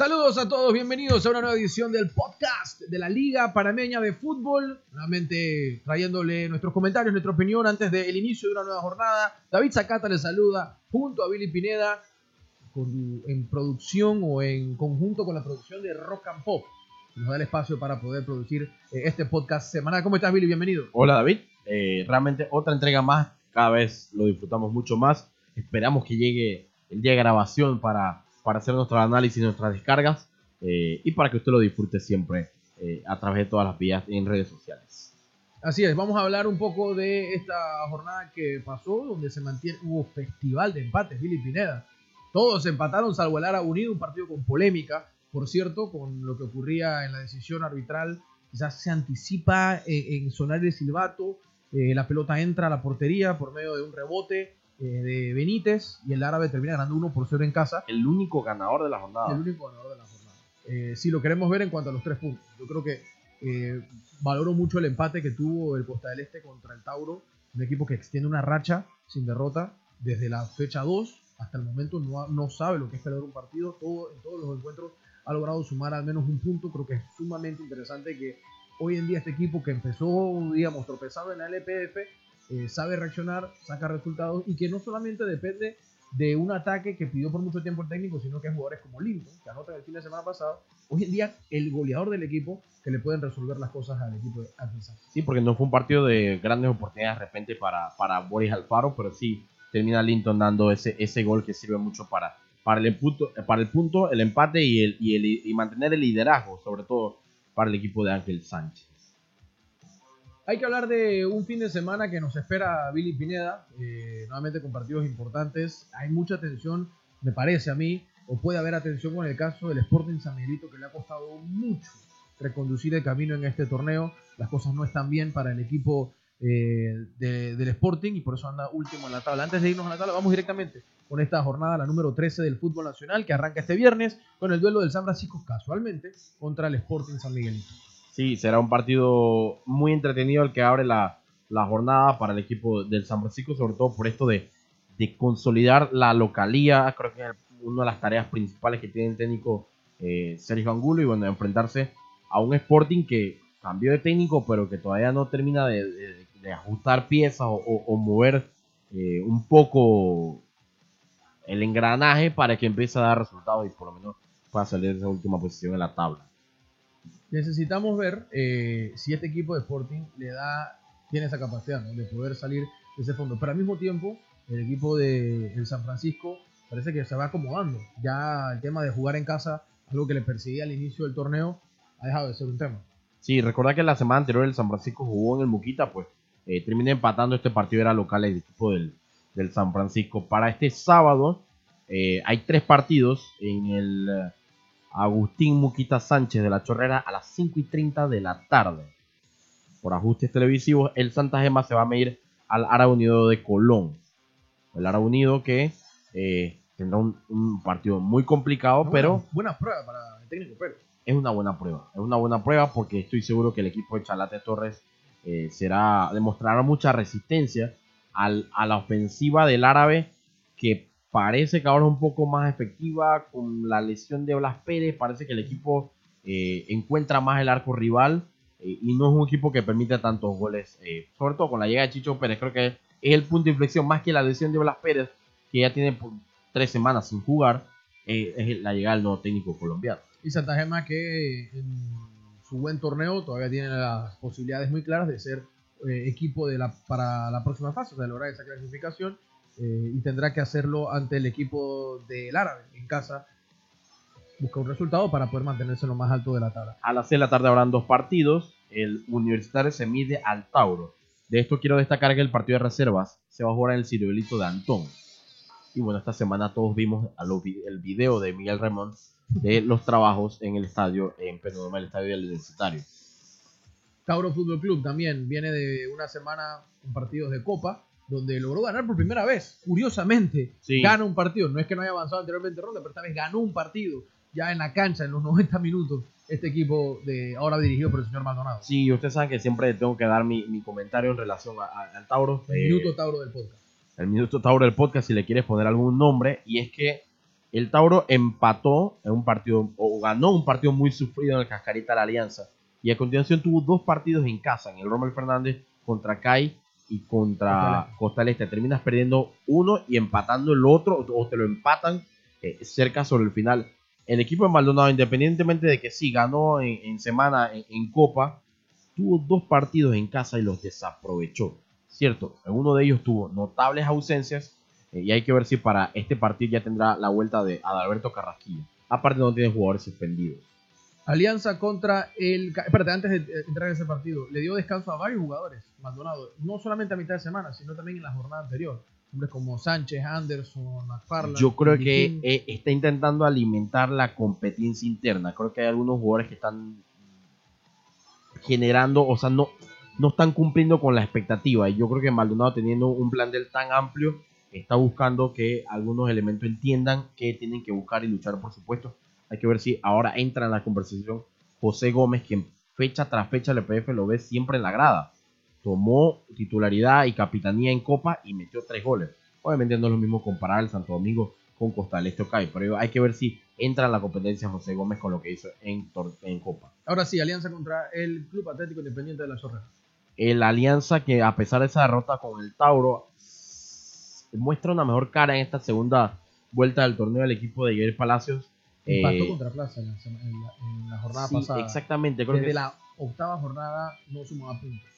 Saludos a todos, bienvenidos a una nueva edición del podcast de la Liga Panameña de Fútbol. Nuevamente trayéndole nuestros comentarios, nuestra opinión antes del inicio de una nueva jornada. David Zacata les saluda junto a Billy Pineda en producción o en conjunto con la producción de Rock and Pop. Nos da el espacio para poder producir eh, este podcast semanal. ¿Cómo estás, Billy? Bienvenido. Hola David, Eh, realmente otra entrega más, cada vez lo disfrutamos mucho más. Esperamos que llegue el día de grabación para, para hacer nuestro análisis, nuestras descargas eh, y para que usted lo disfrute siempre eh, a través de todas las vías en redes sociales. Así es, vamos a hablar un poco de esta jornada que pasó, donde se mantiene, hubo festival de empates, Billy Pineda. Todos empataron, salvo el Ara Unido, un partido con polémica, por cierto, con lo que ocurría en la decisión arbitral. Ya se anticipa eh, en sonar el silbato, eh, la pelota entra a la portería por medio de un rebote eh, de Benítez y el árabe termina ganando 1 por 0 en casa. El único ganador de la jornada. El único ganador de la jornada. Eh, si lo queremos ver en cuanto a los tres puntos, yo creo que eh, valoro mucho el empate que tuvo el Costa del Este contra el Tauro, un equipo que extiende una racha sin derrota desde la fecha 2 hasta el momento no, no sabe lo que es perder un partido, todo, en todos los encuentros ha logrado sumar al menos un punto, creo que es sumamente interesante que hoy en día este equipo que empezó, digamos, tropezado en la LPF, eh, sabe reaccionar, saca resultados y que no solamente depende de un ataque que pidió por mucho tiempo el técnico, sino que jugadores como Linton, que anotan el fin de semana pasado, hoy en día el goleador del equipo que le pueden resolver las cosas al equipo de adversario. Sí, porque no fue un partido de grandes oportunidades de repente para, para Boris Alfaro, pero sí termina Linton dando ese, ese gol que sirve mucho para, para, el, punto, para el punto, el empate y, el, y, el, y mantener el liderazgo, sobre todo para el equipo de Ángel Sánchez. Hay que hablar de un fin de semana que nos espera Billy Pineda, eh, nuevamente con partidos importantes. Hay mucha tensión, me parece a mí, o puede haber atención con el caso del Sporting San Miguelito, que le ha costado mucho reconducir el camino en este torneo. Las cosas no están bien para el equipo eh, de- del Sporting y por eso anda último en la tabla. Antes de irnos a la tabla, vamos directamente con esta jornada, la número 13 del fútbol nacional, que arranca este viernes con el duelo del San Francisco casualmente contra el Sporting San Miguelito. Sí, será un partido muy entretenido el que abre la, la jornada para el equipo del San Francisco, sobre todo por esto de, de consolidar la localía. Creo que es una de las tareas principales que tiene el técnico eh, Sergio Angulo y bueno, enfrentarse a un Sporting que cambió de técnico, pero que todavía no termina de, de- ajustar piezas o, o- o mover eh, un poco el engranaje para que empiece a dar resultados y por lo menos pueda salir de esa última posición en la tabla. Necesitamos ver eh, si este equipo de Sporting le da, tiene esa capacidad ¿no? de poder salir de ese fondo. Pero al mismo tiempo, el equipo de el San Francisco parece que se va acomodando. Ya el tema de jugar en casa, algo que le perseguía al inicio del torneo, ha dejado de ser un tema. Sí, recordad que la semana anterior el San Francisco jugó en el Muquita, pues eh, terminé empatando este partido, era local el equipo del, del San Francisco. Para este sábado eh, hay tres partidos en el Agustín Muquita Sánchez de la Chorrera a las 5 y 30 de la tarde. Por ajustes televisivos, el Santa Gema se va a medir al Ara Unido de Colón. El Ara Unido que eh, tendrá un, un partido muy complicado, pero Buena prueba para el técnico Pérez. es una buena prueba. Es una buena prueba porque estoy seguro que el equipo de Chalate Torres eh, será demostrará mucha resistencia al- a la ofensiva del árabe que parece que ahora es un poco más efectiva con la lesión de Blas Pérez. Parece que el equipo eh, encuentra más el arco rival eh, y no es un equipo que permite tantos goles. eh, sobre todo con la llegada de Chicho Pérez, creo que es el punto de inflexión más que la lesión de Blas Pérez, que ya tiene tres semanas sin jugar. eh, es la llegada del nuevo técnico colombiano. Y Santa Gema que en su buen torneo todavía tiene las posibilidades muy claras de ser eh, equipo de la, para la próxima fase, o sea, lograr esa clasificación. Eh, y tendrá que hacerlo ante el equipo del árabe en casa. Busca un resultado para poder mantenerse lo más alto de la tabla. A las 6 de la tarde habrán dos partidos. El Universitario se mide al Tauro. De esto quiero destacar que el partido de reservas se va a jugar en el Ciruelito de Antón. Y bueno, esta semana todos vimos a lo vi- el video de Miguel Ramón de los trabajos en el estadio, en Penodoma, el estadio del Universitario. Tauro Fútbol Club también viene de una semana con partidos de Copa, donde logró ganar por primera vez. Curiosamente, Sí. gana un partido. No es que no haya avanzado anteriormente en ronda, pero esta vez ganó un partido ya en la cancha, en los 90 minutos. Este equipo de ahora dirigido por el señor Maldonado. Sí, ustedes saben que siempre tengo que dar mi, mi comentario en relación a- a- al Tauro. El Eh, minuto Tauro del podcast. el Minuto Tauro del podcast si le quieres poner algún nombre. Y es que El Tauro empató en un partido, o ganó un partido muy sufrido en el Cascarita de la Alianza. Y a continuación tuvo dos partidos en casa, en el Rommel Fernández contra CAI y contra Costa del Este. Terminas perdiendo uno y empatando el otro, o te lo empatan eh, cerca sobre el final. El equipo de Maldonado, independientemente de que sí ganó en, semana en, Copa, tuvo dos partidos en casa y los desaprovechó. Cierto, en uno de ellos tuvo notables ausencias eh, y hay que ver si para este partido ya tendrá la vuelta de Adalberto Carrasquillo. Aparte no tiene jugadores suspendidos. Alianza contra el... Espérate, antes de entrar en ese partido, le dio descanso a varios jugadores, Maldonado, no solamente a mitad de semana, sino también en la jornada anterior. Hombres como Sánchez, Anderson, McFarland. Yo creo que eh, está intentando alimentar la competencia interna. Creo que hay algunos jugadores que están generando, o sea, no, no están cumpliendo con la expectativa. Y yo creo que Maldonado, teniendo un plan del tan amplio, está buscando que algunos elementos entiendan que tienen que buscar y luchar, por supuesto. Hay que ver si ahora entra en la conversación José Gómez, que fecha tras fecha el EPF lo ve siempre en la grada tomó titularidad y capitanía en Copa y metió tres goles. Obviamente no es lo mismo comparar el Santo Domingo con Costa del Este pero hay que ver si entra en la competencia José Gómez con lo que hizo en, en Copa. Ahora sí, alianza contra el Club Atlético Independiente de la Zorra. El alianza que a pesar de esa derrota con el Tauro muestra una mejor cara en esta segunda vuelta del torneo del equipo de Jair Palacios. Eh, contra Plaza en la, jornada pasada. Exactamente. Creo Desde la octava jornada no sumaba puntos.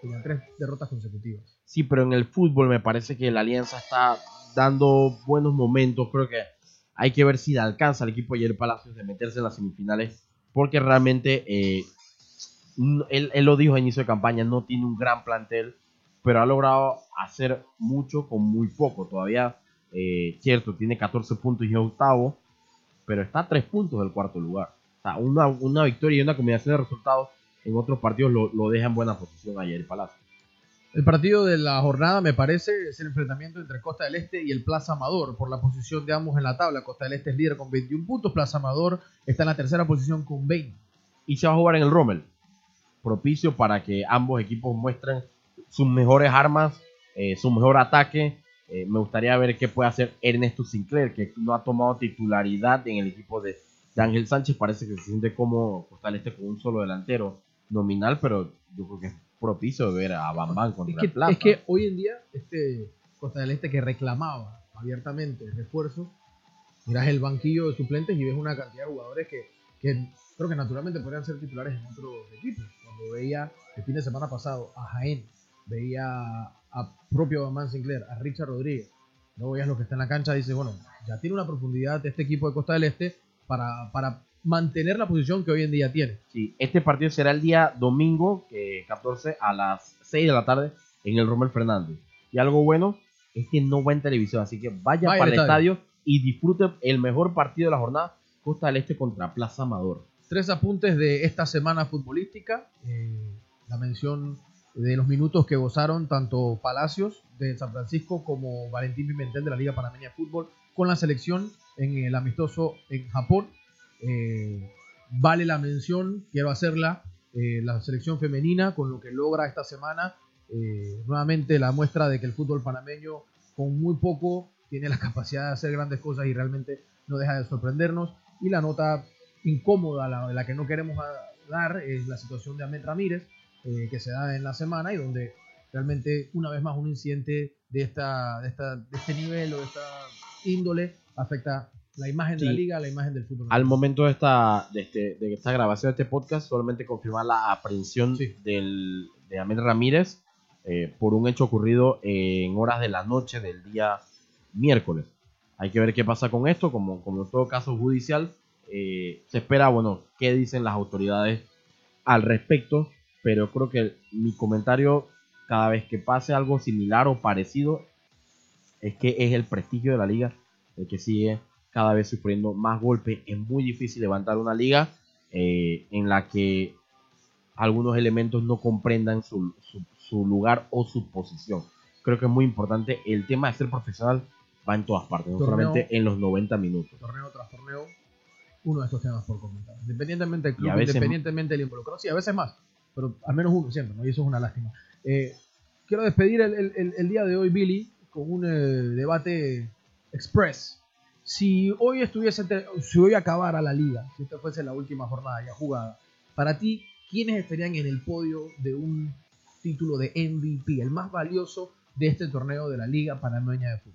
Tenía tres derrotas consecutivas. Sí, pero en el fútbol me parece que la Alianza está dando buenos momentos. Creo que hay que ver si le alcanza al equipo Ayer Palacios de meterse en las semifinales. Porque realmente, eh, él, lo dijo a inicio de campaña, no tiene un gran plantel, pero ha logrado hacer mucho con muy poco. Todavía, eh, cierto, tiene 14 puntos y es octavo, pero está a 3 puntos del cuarto lugar. O sea, una, una victoria y una combinación de resultados en otros partidos lo, lo deja en buena posición ayer Palacio. El partido de la jornada, me parece, es el enfrentamiento entre Costa del Este y el Plaza Amador por la posición de ambos en la tabla. Costa del Este es líder con 21 puntos, Plaza Amador está en la tercera posición con 20. Y se va a jugar en el Rommel, propicio para que ambos equipos muestren sus mejores armas, eh, su mejor ataque. Eh, me gustaría ver qué puede hacer Ernesto Sinclair, que no ha tomado titularidad en el equipo de, de Ángel Sánchez. Parece que se siente como Costa del Este con un solo delantero nominal, pero yo creo que es propicio ver a Bambam contra es que, Plata. Es que hoy en día, este Costa del Este que reclamaba abiertamente refuerzo, miras el banquillo de suplentes y ves una cantidad de jugadores que, que creo que naturalmente podrían ser titulares en otros equipos. Cuando veía el fin de semana pasado a Jaén, veía a propio Bambam Sinclair, a Richard Rodríguez, luego veías lo que está en la cancha, dices, bueno, ya tiene una profundidad de este equipo de Costa del Este para, para mantener la posición que hoy en día tiene. Sí, este partido será el día domingo, 14 a las 6 de la tarde en el Romel Fernández. Y algo bueno es que no va en televisión, así que vaya, para el estadio. y disfrute el mejor partido de la jornada, Costa del Este contra Plaza Amador. Tres apuntes de esta semana futbolística. Eh, la mención de los minutos que gozaron tanto Palacios de San Francisco como Valentín Pimentel de la Liga Panameña de Fútbol con la selección en el amistoso en Japón eh, vale la mención, quiero hacerla, eh, la selección femenina con lo que logra esta semana. Eh, nuevamente la muestra de que el fútbol panameño con muy poco tiene la capacidad de hacer grandes cosas y realmente no deja de sorprendernos. Y la nota incómoda, la, la que no queremos dar, es la situación de Ahmed Ramírez, que se da en la semana y donde realmente una vez más un incidente de, esta, de, esta, de este nivel o de esta índole afecta la imagen de la liga, la imagen del fútbol. Al momento de esta, de, este, de esta grabación de este podcast, solamente confirmar la aprehensión del, de Amel Ramírez eh, por un hecho ocurrido en horas de la noche del día miércoles. Hay que ver qué pasa con esto, como, como en todo caso judicial. Eh, se espera, bueno, qué dicen las autoridades al respecto, pero creo que mi comentario cada vez que pase algo similar o parecido es que es el prestigio de la liga el que sigue cada vez sufriendo más golpes. Es muy difícil levantar una liga eh, en la que algunos elementos no comprendan su, lugar o su posición. Creo que es muy importante. El tema de ser profesional va en todas partes, no solamente en los 90 minutos. Torneo tras torneo, uno de estos temas por comentar. Independientemente del club, independientemente del involucrado. Sí, a veces más, pero al menos uno siempre, ¿no? y eso es una lástima. Eh, quiero despedir el, día de hoy, Billy, con un eh, debate express si hoy estuviese, si hoy acabara la liga, si esta fuese la última jornada ya jugada, para ti, ¿quiénes estarían en el podio de un título de MVP, el más valioso de este torneo de la Liga Panameña de Fútbol?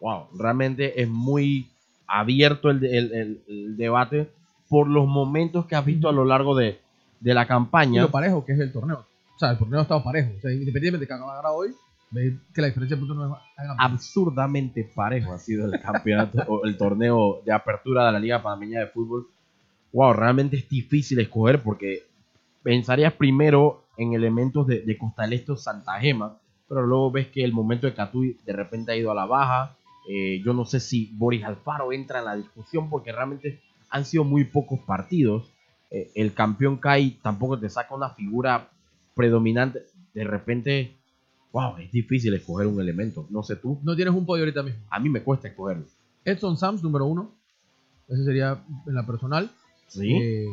Wow, realmente es muy abierto el, el- el- el debate por los momentos que has visto a lo largo de, de la Y campaña. lo parejo que es el torneo. O sea, el torneo ha estado parejo. O sea, independientemente de que acabara hoy, veis que la diferencia de puntos no es tan absurdamente parejo ha sido el campeonato o el torneo de apertura de la Liga Panameña de Fútbol. Wow, realmente es difícil escoger porque pensarías primero en elementos de, de Costa del Este o Santa Gema, pero luego ves que el momento de Catuy de repente ha ido a la baja. Eh, yo no sé si Boris Alfaro entra en la discusión porque realmente han sido muy pocos partidos. Eh, el campeón CAI tampoco te saca una figura predominante. De repente, wow, es difícil escoger un elemento. No sé tú. No tienes un podio ahorita mismo. A mí me cuesta escogerlo. Edson Sams, número uno. Ese sería en la personal. Sí. Eh,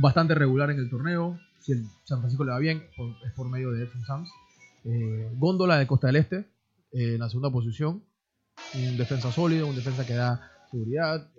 bastante regular en el torneo. Si el San Francisco le va bien, es por medio de Edson Sams. Eh, Góndola de Costa del Este, eh, en la segunda posición. Un defensa sólido, un defensa que da seguridad,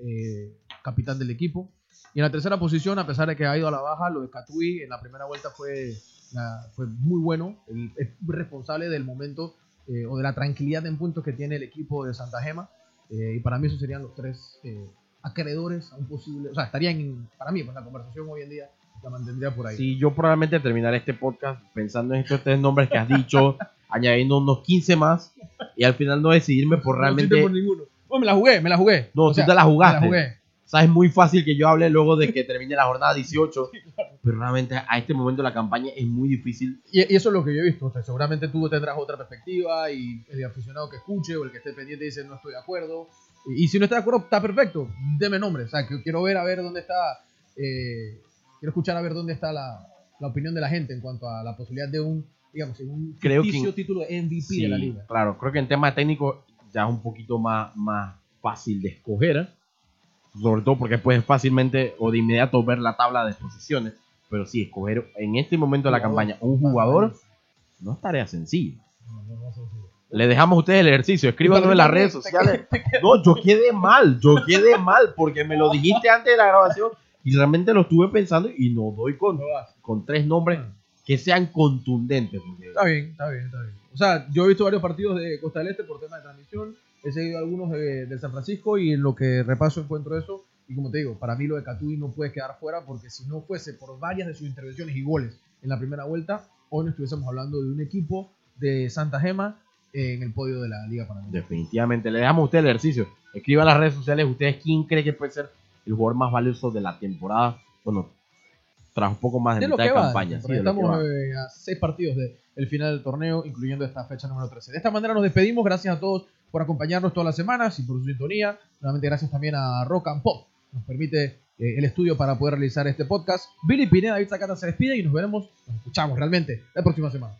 capitán del equipo. Y en la tercera posición, a pesar de que ha ido a la baja, lo de Catui en la primera vuelta fue, la- fue muy bueno. El- es responsable del momento eh, o de la tranquilidad en puntos que tiene el equipo de Santa Gema. Eh, y para mí esos serían los tres eh, acreedores a un posible... O sea, estarían, en- para mí, pues la conversación hoy en día la mantendría por ahí. Sí, yo probablemente terminaré este podcast pensando en estos tres nombres que has dicho, añadiendo unos 15 más y al final no decidirme por No realmente. existe por ninguno. Oh, me la jugué, me la jugué. No, O tú sea, te la jugaste. Me la jugué. Sea, es muy fácil que yo hable luego de que termine la jornada 18, pero realmente a este momento la campaña es muy difícil. Y, y eso es lo que yo he visto. O sea, seguramente tú tendrás otra perspectiva y el aficionado que escuche o el que esté pendiente dice no estoy de acuerdo. Y, y si no está de acuerdo, está perfecto. Deme nombre. O sea, que quiero ver a ver dónde está. eh, quiero escuchar a ver dónde está la, la opinión de la gente en cuanto a la posibilidad de un, digamos, un Creo que- título de MVP Sí, de la liga. claro, creo que en tema técnico ya es un poquito más, más fácil de escoger, sobre todo porque puedes fácilmente o de inmediato ver la tabla de posiciones, pero sí, escoger en este momento de la campaña un jugador no es tarea sencilla. No, no, no, no, no. Le dejamos a ustedes el ejercicio, escríbanlo en las redes sociales. No, yo quedé mal, yo quedé mal porque me lo dijiste antes de la grabación y realmente lo estuve pensando y no doy con, con tres nombres que sean contundentes. Está bien, está bien, está bien. O sea, yo he visto varios partidos de Costa del Este por tema de transmisión. He seguido algunos de, del San Francisco y en lo que repaso encuentro eso. Y como te digo, para mí lo de Catuy no puede quedar fuera porque si no fuese por varias de sus intervenciones y goles en la primera vuelta, hoy no estuviésemos hablando de un equipo de Santa Gema en el podio de la Liga Panameña. Definitivamente. Le dejamos a ustedes el ejercicio. Escriban en las redes sociales ustedes quién cree que puede ser el jugador más valioso de la temporada. Bueno, tras un poco más de, De lo mitad que de va, campaña. sí, de lo que estamos eh, a seis partidos del final del torneo, incluyendo esta fecha número 13. De esta manera nos despedimos. Gracias a todos por acompañarnos todas las semanas y por su sintonía. Nuevamente gracias también a Rock and Pop. Nos permite eh, el estudio para poder realizar este podcast. Billy Pineda, David Zacata se despide y nos veremos, nos escuchamos realmente la próxima semana.